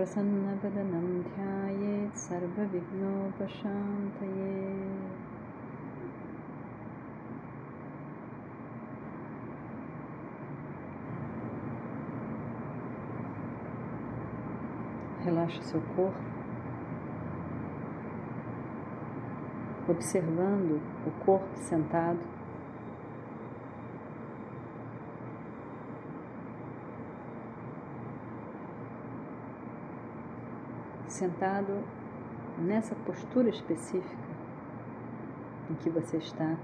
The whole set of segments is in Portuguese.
प्रसन्नवदनं ध्यायेत् सर्वविघ्नोपशान्तये Relaxa seu corpo, observando o corpo sentado. Sentado nessa postura específica em que você está.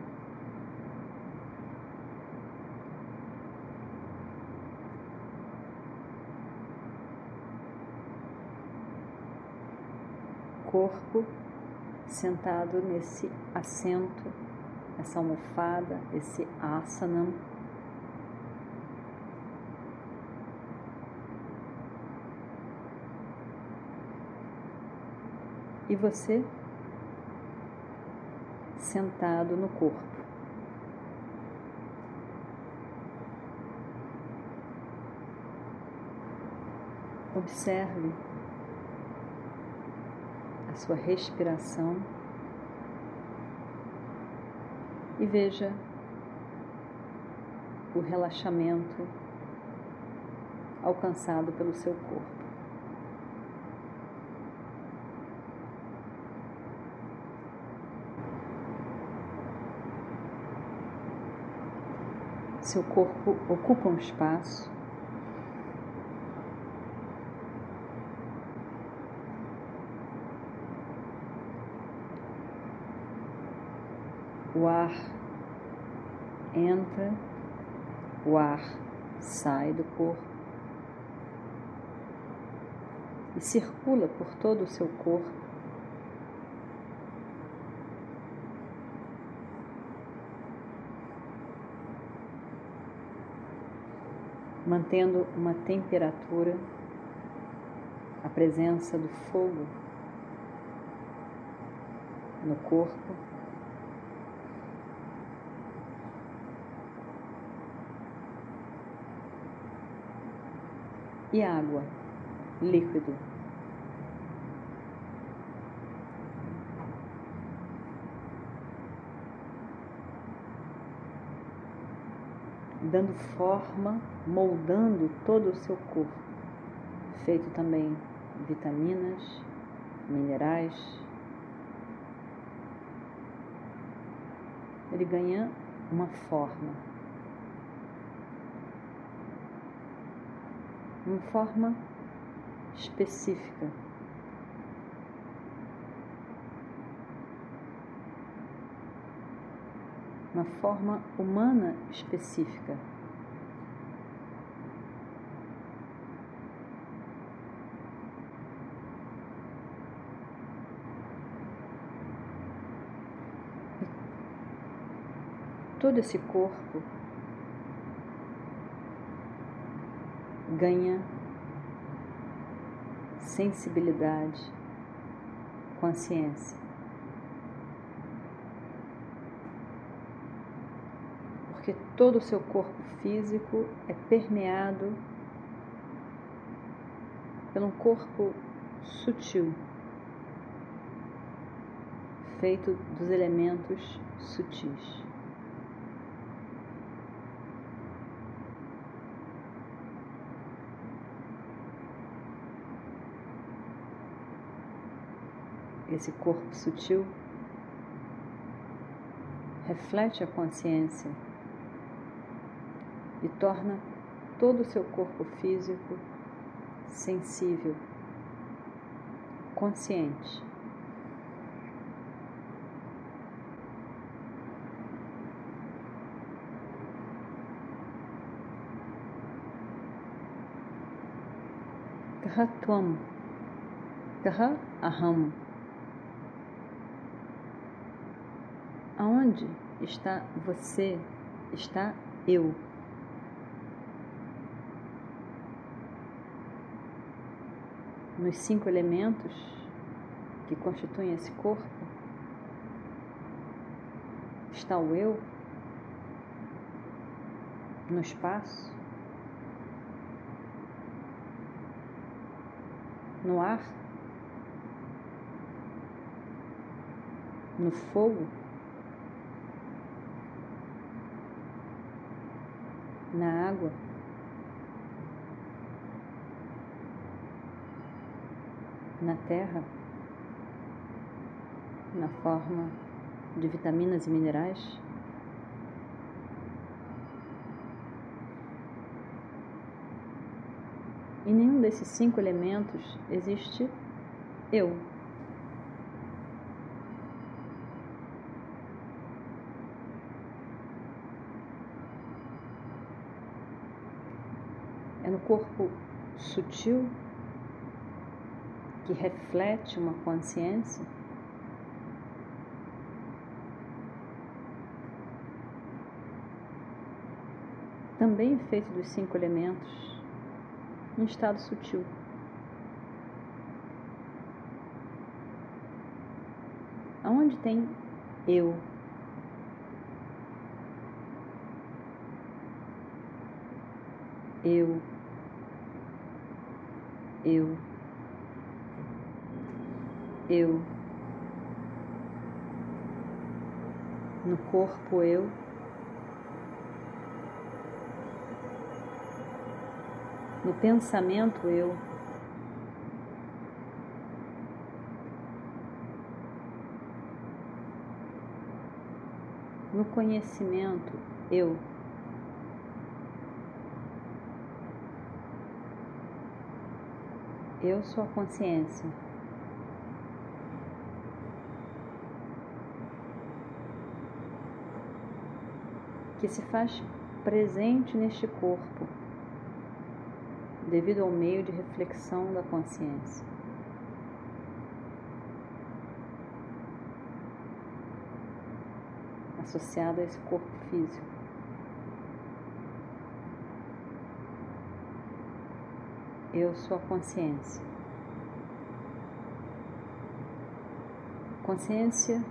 Corpo sentado nesse assento, essa almofada, esse asana e você sentado no corpo. Observe a sua respiração e veja o relaxamento alcançado pelo seu corpo. Seu corpo ocupa um espaço. O ar entra, o ar sai do corpo e circula por todo o seu corpo. Mantendo uma temperatura, a presença do fogo no corpo. E água, líquido. Dando forma, moldando todo o seu corpo, feito também vitaminas, minerais. Ele ganha uma forma, uma forma específica. Uma forma humana específica. todo esse corpo ganha sensibilidade, consciência. Porque todo o seu corpo físico é permeado pelo corpo sutil, feito dos elementos sutis. Esse corpo sutil reflete a consciência e torna todo o seu corpo físico sensível, consciente. Kahatwam. Kaha Aham. Aonde está você? Está eu. Nos cinco elementos que constituem esse corpo, está o eu no espaço, no ar, no fogo, na água. Na terra, na forma de vitaminas e minerais. Em nenhum desses cinco elementos existe eu. É no corpo sutil que reflete uma consciência também feito dos cinco elementos em estado sutil. Aonde tem eu? Eu. Eu. Eu. No corpo eu. no pensamento eu. No conhecimento eu. Eu sou a consciência. Que se faz presente neste corpo devido ao meio de reflexão da consciência. Associado a esse corpo físico. Eu sou a consciência. Consciência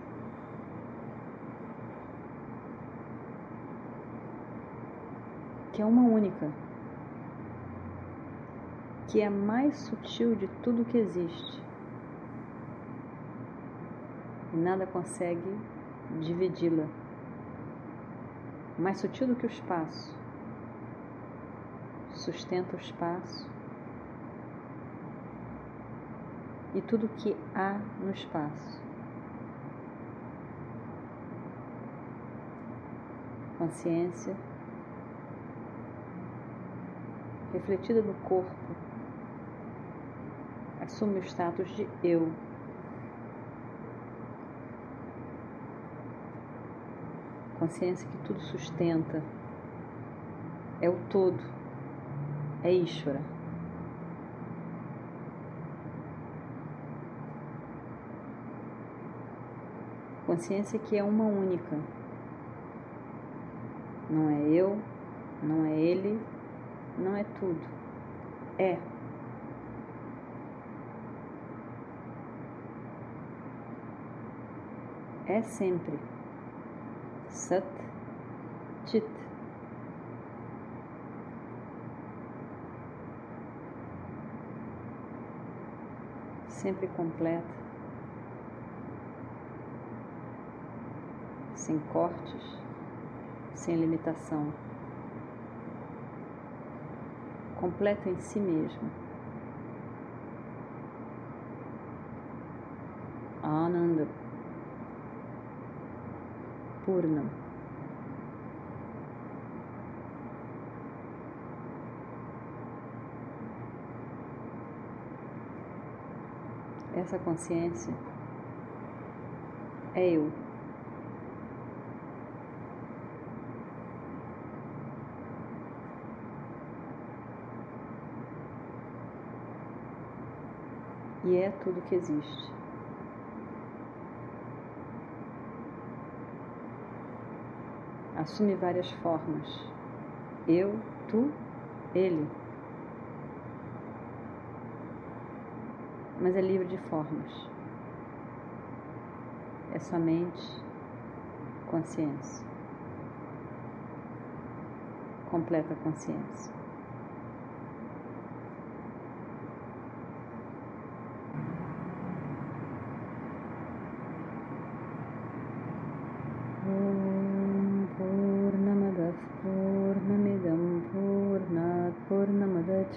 que é uma única que é mais sutil de tudo que existe. Nada consegue dividi-la. Mais sutil do que o espaço. Sustenta o espaço e tudo que há no espaço. Consciência refletida no corpo assume o status de eu. Consciência que tudo sustenta, é o todo, é Ishvara. Consciência que é uma única. Não é eu, não é ele, não é tudo. É. é sempre Sat Chit. Sempre completa, sem cortes, sem limitação, completa em si mesmo. Ananda. Purnam. Essa consciência é eu. E é tudo que existe. Assume várias formas. Eu, tu, ele. Mas é livre de formas. É somente consciência. Completa consciência.